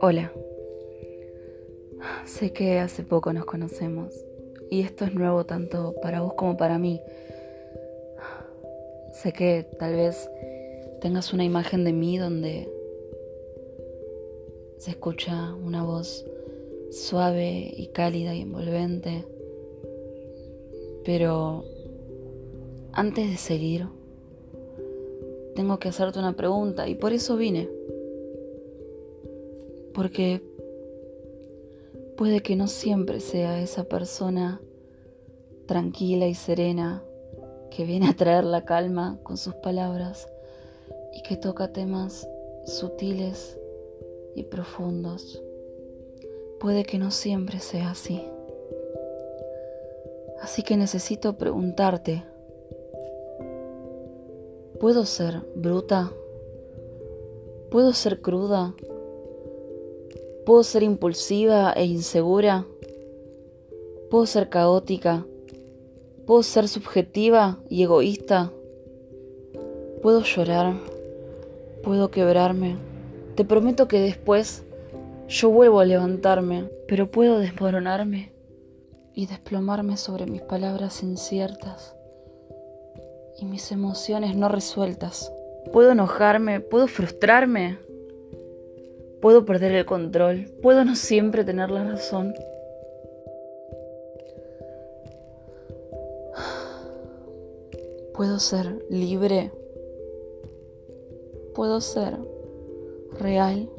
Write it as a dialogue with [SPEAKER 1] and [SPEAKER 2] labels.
[SPEAKER 1] Hola. Sé que hace poco nos conocemos y esto es nuevo tanto para vos como para mí. Sé que tal vez tengas una imagen de mí donde se escucha una voz suave y cálida y envolvente. Pero antes de seguir, tengo que hacerte una pregunta y por eso vine porque puede que no siempre sea esa persona tranquila y serena que viene a traer la calma con sus palabras y que toca temas sutiles y profundos. Puede que no siempre sea así. Así que necesito preguntarte, ¿puedo ser bruta? ¿Puedo ser cruda? Puedo ser impulsiva e insegura. Puedo ser caótica. Puedo ser subjetiva y egoísta. Puedo llorar. Puedo quebrarme. Te prometo que después yo vuelvo a levantarme, pero puedo desmoronarme y desplomarme sobre mis palabras inciertas y mis emociones no resueltas. Puedo enojarme, puedo frustrarme, Puedo perder el control, puedo no siempre tener la razón. Puedo ser libre. Puedo ser real.